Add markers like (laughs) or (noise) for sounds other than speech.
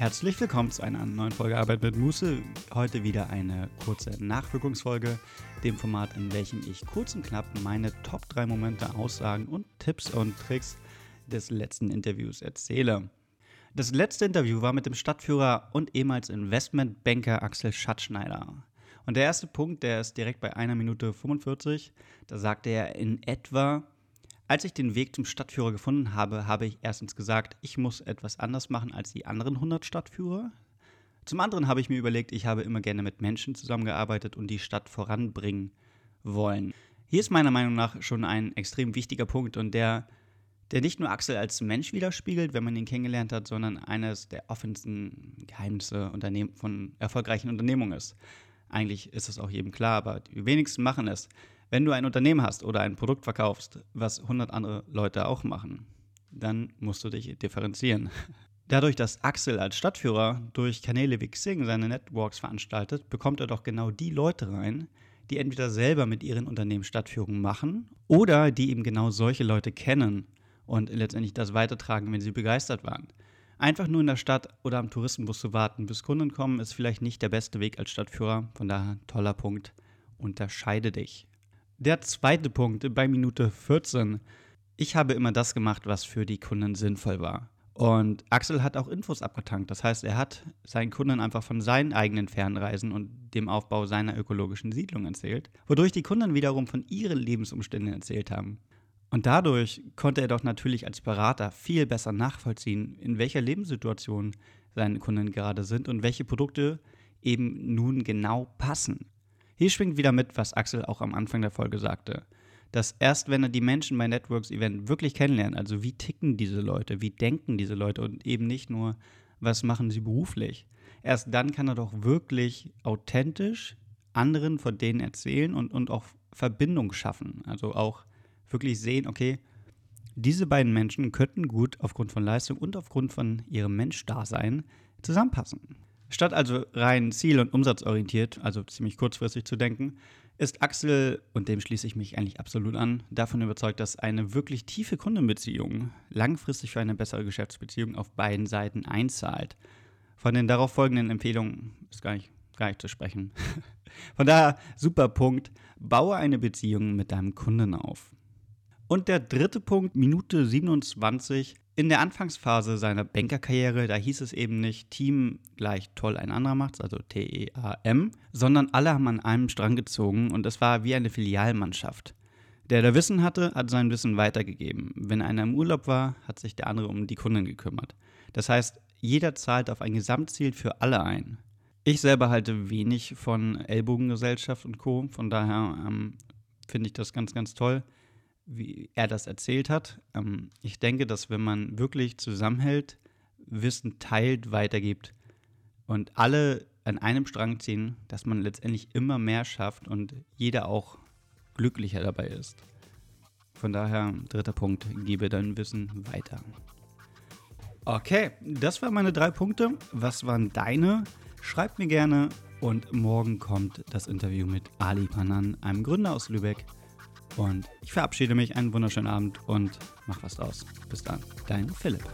Herzlich willkommen zu einer neuen Folge Arbeit mit Muße. Heute wieder eine kurze Nachwirkungsfolge, dem Format, in welchem ich kurz und knapp meine Top 3 Momente, Aussagen und Tipps und Tricks des letzten Interviews erzähle. Das letzte Interview war mit dem Stadtführer und ehemals Investmentbanker Axel Schatzschneider. Und der erste Punkt, der ist direkt bei einer Minute 45. Da sagte er in etwa, als ich den Weg zum Stadtführer gefunden habe, habe ich erstens gesagt, ich muss etwas anders machen als die anderen 100 Stadtführer. Zum anderen habe ich mir überlegt, ich habe immer gerne mit Menschen zusammengearbeitet und die Stadt voranbringen wollen. Hier ist meiner Meinung nach schon ein extrem wichtiger Punkt und der, der nicht nur Axel als Mensch widerspiegelt, wenn man ihn kennengelernt hat, sondern eines der offensten Geheimnisse von erfolgreichen Unternehmungen ist. Eigentlich ist es auch jedem klar, aber die wenigsten machen es. Wenn du ein Unternehmen hast oder ein Produkt verkaufst, was 100 andere Leute auch machen, dann musst du dich differenzieren. Dadurch, dass Axel als Stadtführer durch Kanäle wie Xing seine Networks veranstaltet, bekommt er doch genau die Leute rein, die entweder selber mit ihren Unternehmen Stadtführungen machen oder die eben genau solche Leute kennen und letztendlich das weitertragen, wenn sie begeistert waren. Einfach nur in der Stadt oder am Touristenbus zu warten, bis Kunden kommen, ist vielleicht nicht der beste Weg als Stadtführer. Von daher toller Punkt. Unterscheide dich. Der zweite Punkt bei Minute 14. Ich habe immer das gemacht, was für die Kunden sinnvoll war. Und Axel hat auch Infos abgetankt. Das heißt, er hat seinen Kunden einfach von seinen eigenen Fernreisen und dem Aufbau seiner ökologischen Siedlung erzählt, wodurch die Kunden wiederum von ihren Lebensumständen erzählt haben. Und dadurch konnte er doch natürlich als Berater viel besser nachvollziehen, in welcher Lebenssituation seine Kunden gerade sind und welche Produkte eben nun genau passen. Hier schwingt wieder mit, was Axel auch am Anfang der Folge sagte. Dass erst wenn er die Menschen bei Networks Event wirklich kennenlernt, also wie ticken diese Leute, wie denken diese Leute und eben nicht nur, was machen sie beruflich, erst dann kann er doch wirklich authentisch anderen von denen erzählen und, und auch Verbindung schaffen. Also auch wirklich sehen, okay, diese beiden Menschen könnten gut aufgrund von Leistung und aufgrund von ihrem Menschdasein zusammenpassen. Statt also rein ziel- und umsatzorientiert, also ziemlich kurzfristig zu denken, ist Axel, und dem schließe ich mich eigentlich absolut an, davon überzeugt, dass eine wirklich tiefe Kundenbeziehung langfristig für eine bessere Geschäftsbeziehung auf beiden Seiten einzahlt. Von den darauf folgenden Empfehlungen ist gar nicht, gar nicht zu sprechen. (laughs) Von daher, super Punkt, baue eine Beziehung mit deinem Kunden auf. Und der dritte Punkt, Minute 27, in der Anfangsphase seiner Bankerkarriere, da hieß es eben nicht Team gleich toll ein anderer macht's, also T-E-A-M, sondern alle haben an einem Strang gezogen und es war wie eine Filialmannschaft. Der, der Wissen hatte, hat sein Wissen weitergegeben. Wenn einer im Urlaub war, hat sich der andere um die Kunden gekümmert. Das heißt, jeder zahlt auf ein Gesamtziel für alle ein. Ich selber halte wenig von Ellbogengesellschaft und Co. Von daher ähm, finde ich das ganz, ganz toll wie er das erzählt hat. Ähm, ich denke, dass wenn man wirklich zusammenhält, Wissen teilt, weitergibt und alle an einem Strang ziehen, dass man letztendlich immer mehr schafft und jeder auch glücklicher dabei ist. Von daher, dritter Punkt, gebe dein Wissen weiter. Okay, das waren meine drei Punkte. Was waren deine? Schreibt mir gerne. Und morgen kommt das Interview mit Ali Panan, einem Gründer aus Lübeck. Und ich verabschiede mich, einen wunderschönen Abend und mach was draus. Bis dann, dein Philipp.